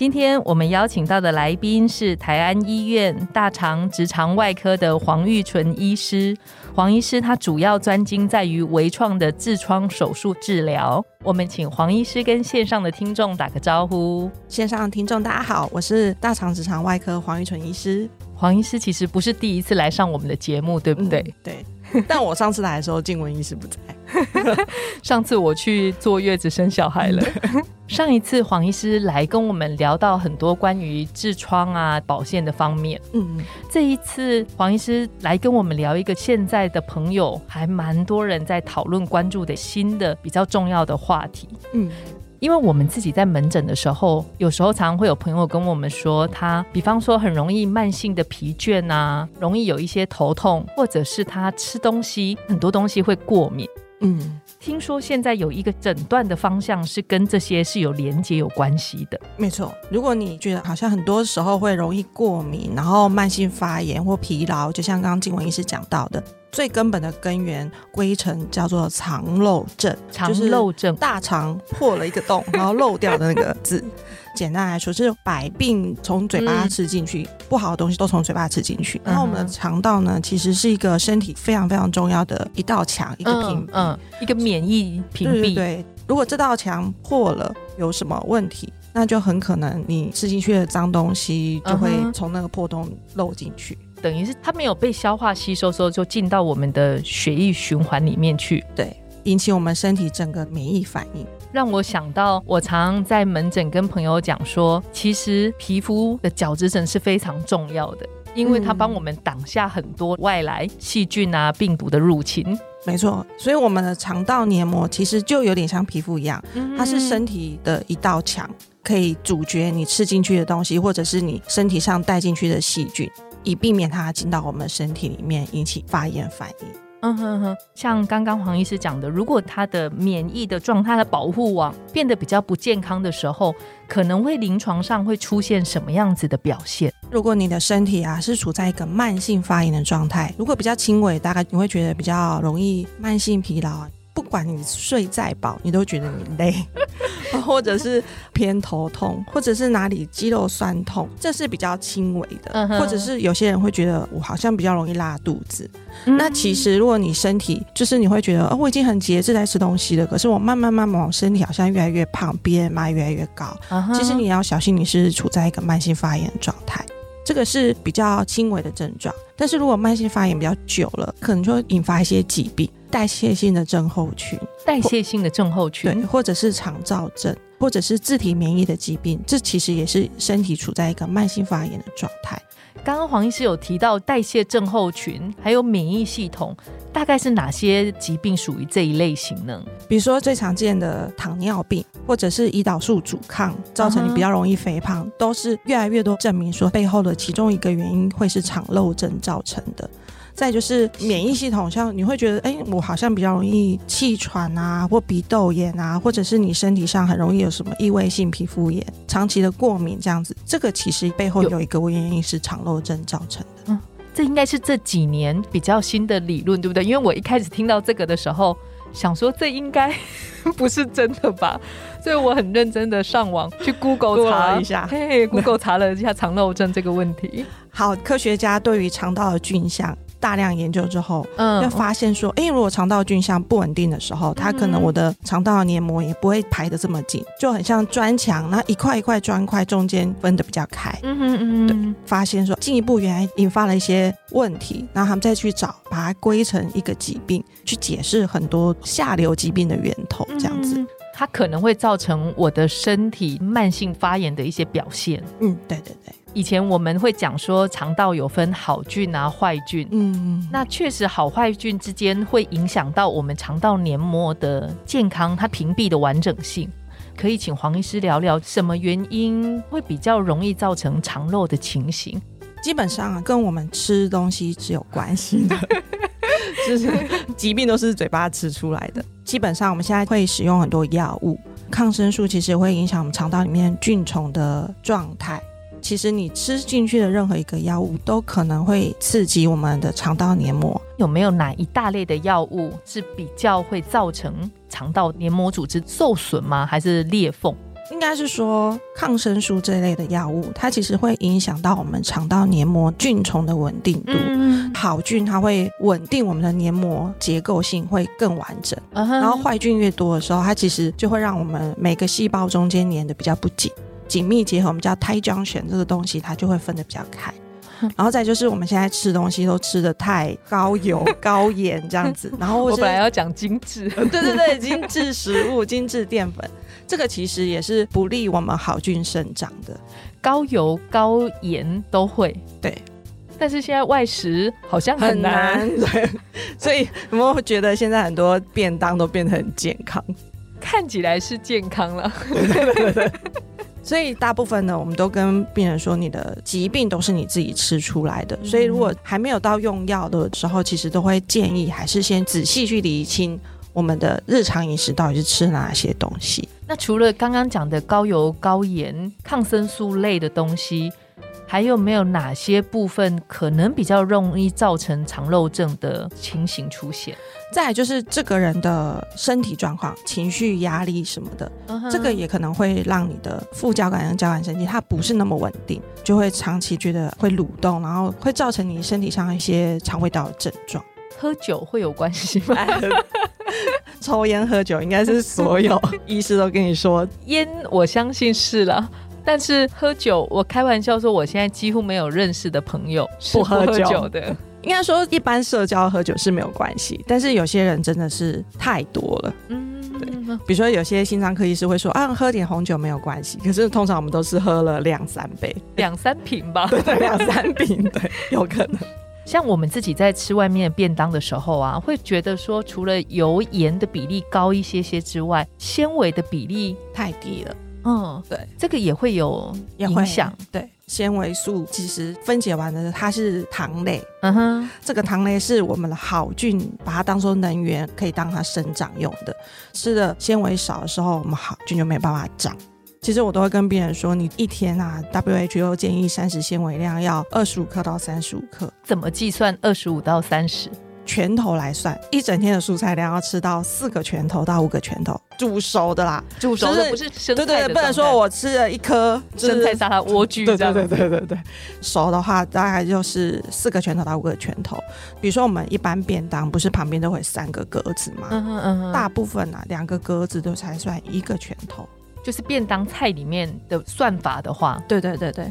今天我们邀请到的来宾是台安医院大肠直肠外科的黄玉纯医师。黄医师他主要专精在于微创的痔疮手术治疗。我们请黄医师跟线上的听众打个招呼。线上的听众大家好，我是大肠直肠外科黄玉纯医师。黄医师其实不是第一次来上我们的节目，对不对？对。但我上次来的时候，静雯医师不在。上次我去坐月子生小孩了。上一次黄医师来跟我们聊到很多关于痔疮啊保健的方面。嗯，这一次黄医师来跟我们聊一个现在的朋友还蛮多人在讨论关注的新的比较重要的话题。嗯。因为我们自己在门诊的时候，有时候常常会有朋友跟我们说，他比方说很容易慢性的疲倦啊，容易有一些头痛，或者是他吃东西很多东西会过敏。嗯，听说现在有一个诊断的方向是跟这些是有连接有关系的。没错，如果你觉得好像很多时候会容易过敏，然后慢性发炎或疲劳，就像刚刚静文医师讲到的。最根本的根源归成叫做肠漏症，肠漏症，大肠破了一个洞，然后漏掉的那个字。简单来说，就是百病从嘴巴吃进去，不好的东西都从嘴巴吃进去。然后我们的肠道呢，其实是一个身体非常非常重要的一道墙，一个屏，嗯，一个免疫屏蔽。对，如果这道墙破了，有什么问题，那就很可能你吃进去的脏东西就会从那个破洞漏进去。等于是它没有被消化吸收之后，就进到我们的血液循环里面去，对，引起我们身体整个免疫反应。让我想到，我常常在门诊跟朋友讲说，其实皮肤的角质层是非常重要的，因为它帮我们挡下很多外来细菌啊、病毒的入侵。没错，所以我们的肠道黏膜其实就有点像皮肤一样，它是身体的一道墙，可以阻绝你吃进去的东西，或者是你身体上带进去的细菌。以避免它进到我们身体里面引起发炎反应。嗯哼哼，像刚刚黄医师讲的，如果他的免疫的状态的保护网变得比较不健康的时候，可能会临床上会出现什么样子的表现？如果你的身体啊是处在一个慢性发炎的状态，如果比较轻微，大概你会觉得比较容易慢性疲劳。不管你睡再饱，你都觉得你累，或者是偏头痛，或者是哪里肌肉酸痛，这是比较轻微的。或者是有些人会觉得我好像比较容易拉肚子。那其实如果你身体就是你会觉得，哦，我已经很节制在吃东西了，可是我慢慢慢慢，我身体好像越来越胖，BMI 越来越高。其实你要小心，你是处在一个慢性发炎状态。这个是比较轻微的症状，但是如果慢性发炎比较久了，可能就会引发一些疾病。代谢性的症候群，代谢性的症候群，对，或者是肠燥症，或者是自体免疫的疾病，这其实也是身体处在一个慢性发炎的状态。刚刚黄医师有提到代谢症候群，还有免疫系统，大概是哪些疾病属于这一类型呢？比如说最常见的糖尿病，或者是胰岛素阻抗，造成你比较容易肥胖，都是越来越多证明说背后的其中一个原因会是肠漏症造成的。再就是免疫系统，像你会觉得，哎，我好像比较容易气喘啊，或鼻窦炎啊，或者是你身体上很容易有什么异位性皮肤炎、长期的过敏这样子，这个其实背后有一个原因是肠漏症造成的。嗯，这应该是这几年比较新的理论，对不对？因为我一开始听到这个的时候，想说这应该 不是真的吧，所以我很认真的上网 去 Google 查一下，嘿，Google 查了一下肠漏症这个问题。好，科学家对于肠道的菌相。大量研究之后，嗯，就发现说，哎，如果肠道菌相不稳定的时候，它可能我的肠道黏膜也不会排的这么紧，就很像砖墙，那一块一块砖块中间分的比较开。嗯嗯嗯，对，发现说进一步原来引发了一些问题，然后他们再去找，把它归成一个疾病，去解释很多下流疾病的源头，这样子，它可能会造成我的身体慢性发炎的一些表现。嗯，对对对。以前我们会讲说肠道有分好菌啊坏菌，嗯，那确实好坏菌之间会影响到我们肠道黏膜的健康，它屏蔽的完整性。可以请黄医师聊聊什么原因会比较容易造成肠漏的情形？基本上跟我们吃东西是有关系的，就是疾病都是嘴巴吃出来的。基本上我们现在会使用很多药物，抗生素其实会影响我们肠道里面菌虫的状态。其实你吃进去的任何一个药物都可能会刺激我们的肠道黏膜。有没有哪一大类的药物是比较会造成肠道黏膜组织受损吗？还是裂缝？应该是说抗生素这类的药物，它其实会影响到我们肠道黏膜菌虫的稳定度。嗯好菌它会稳定我们的黏膜结构性会更完整，然后坏菌越多的时候，它其实就会让我们每个细胞中间粘的比较不紧。紧密结合，我们叫胎浆选这个东西，它就会分得比较开。然后再就是我们现在吃东西都吃的太高油、高盐这样子。然后我本来要讲精致，对对对，精致食物、精致淀粉，这个其实也是不利我们好菌生长的。高油、高盐都会对，但是现在外食好像很难，对。所以有没有觉得现在很多便当都变得很健康？看起来是健康了。所以大部分呢，我们都跟病人说，你的疾病都是你自己吃出来的。所以如果还没有到用药的时候，其实都会建议还是先仔细去理清我们的日常饮食到底是吃哪些东西。那除了刚刚讲的高油、高盐、抗生素类的东西。还有没有哪些部分可能比较容易造成肠漏症的情形出现？再就是这个人的身体状况、情绪压力什么的，这个也可能会让你的副交感跟交感神经它不是那么稳定，就会长期觉得会蠕动，然后会造成你身体上一些肠胃道的症状。喝酒会有关系吗？抽烟喝酒应该是所有 医师都跟你说，烟我相信是了。但是喝酒，我开玩笑说，我现在几乎没有认识的朋友不喝酒的。应该说，一般社交喝酒是没有关系，但是有些人真的是太多了。嗯，对。比如说，有些心脏科医师会说啊，喝点红酒没有关系。可是通常我们都是喝了两三杯、两三瓶吧。对 对，两三瓶，对，有可能。像我们自己在吃外面便当的时候啊，会觉得说，除了油盐的比例高一些些之外，纤维的比例太低了。嗯，对，这个也会有影响。对，纤维素其实分解完的它是糖类，嗯哼，这个糖类是我们的好菌把它当做能源，可以当它生长用的。吃的纤维少的时候，我们好菌就没办法长。其实我都会跟病人说，你一天啊，WHO 建议膳食纤维量要二十五克到三十五克。怎么计算二十五到三十？拳头来算，一整天的蔬菜量要吃到四个拳头到五个拳头，煮熟的啦，煮熟的不是生菜。对对，不能说我吃了一颗生菜沙拉莴苣这样。对对对对对，熟的话大概就是四个拳头到五个拳头。比如说我们一般便当不是旁边都会三个格子吗？嗯嗯嗯，大部分啊两个格子都才算一个拳头，就是便当菜里面的算法的话，对对对对。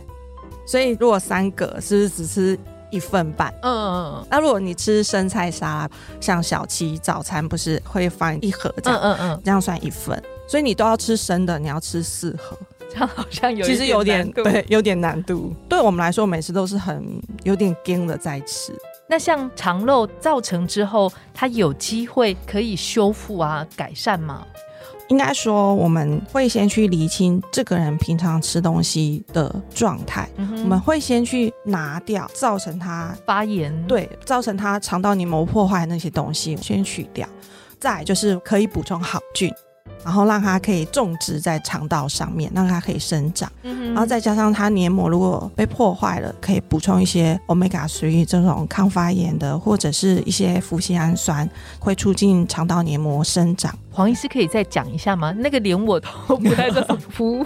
所以如果三个是不是只吃？一份半，嗯嗯嗯。那如果你吃生菜沙拉，像小七早餐不是会放一盒这样，嗯嗯嗯，这样算一份。所以你都要吃生的，你要吃四盒，这 样好像有其实有点对，有点难度。对我们来说，每次都是很有点惊的在吃。那像肠漏造成之后，它有机会可以修复啊，改善吗？应该说，我们会先去厘清这个人平常吃东西的状态。我们会先去拿掉造成他发炎，对，造成他肠道黏膜破坏那些东西，先取掉。再就是可以补充好菌。然后让它可以种植在肠道上面，让它可以生长。嗯然后再加上它黏膜如果被破坏了，可以补充一些 omega three 这种抗发炎的，或者是一些脯酰氨酸，会促进肠道黏膜生长。黄医师可以再讲一下吗？那个连我都不太懂。脯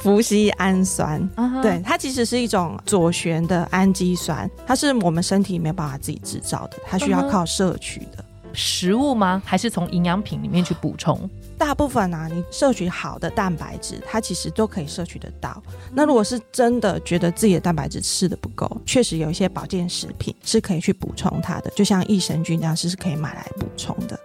脯酰氨酸，对，它其实是一种左旋的氨基酸，它是我们身体没有办法自己制造的，它需要靠摄取的。食物吗？还是从营养品里面去补充？大部分啊，你摄取好的蛋白质，它其实都可以摄取得到。那如果是真的觉得自己的蛋白质吃的不够，确实有一些保健食品是可以去补充它的，就像益生菌这样是是可以买来补充的。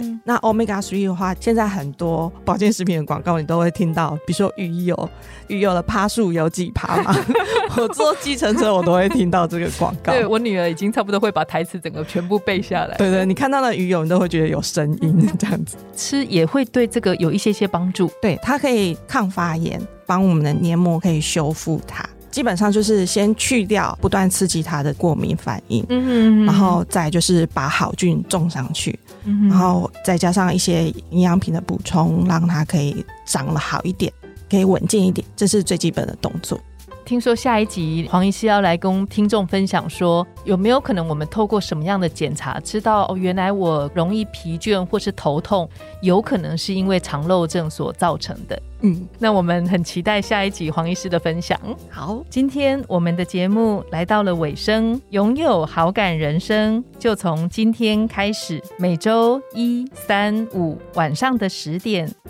对，那 Omega Three 的话，现在很多保健食品的广告你都会听到，比如说鱼油，鱼油的趴数有几趴嘛？我坐计程车我都会听到这个广告。对我女儿已经差不多会把台词整个全部背下来。对对，你看到的鱼油，你都会觉得有声音 这样子。吃也会对这个有一些些帮助。对，它可以抗发炎，帮我们的黏膜可以修复它。基本上就是先去掉不断刺激它的过敏反应，嗯然后再就是把好菌种上去，然后再加上一些营养品的补充，让它可以长得好一点，可以稳健一点，这是最基本的动作。听说下一集黄医师要来跟听众分享，说有没有可能我们透过什么样的检查，知道哦，原来我容易疲倦或是头痛，有可能是因为肠漏症所造成的。嗯，那我们很期待下一集黄医师的分享。好，今天我们的节目来到了尾声，拥有好感人生就从今天开始，每周一、三、五晚上的十点，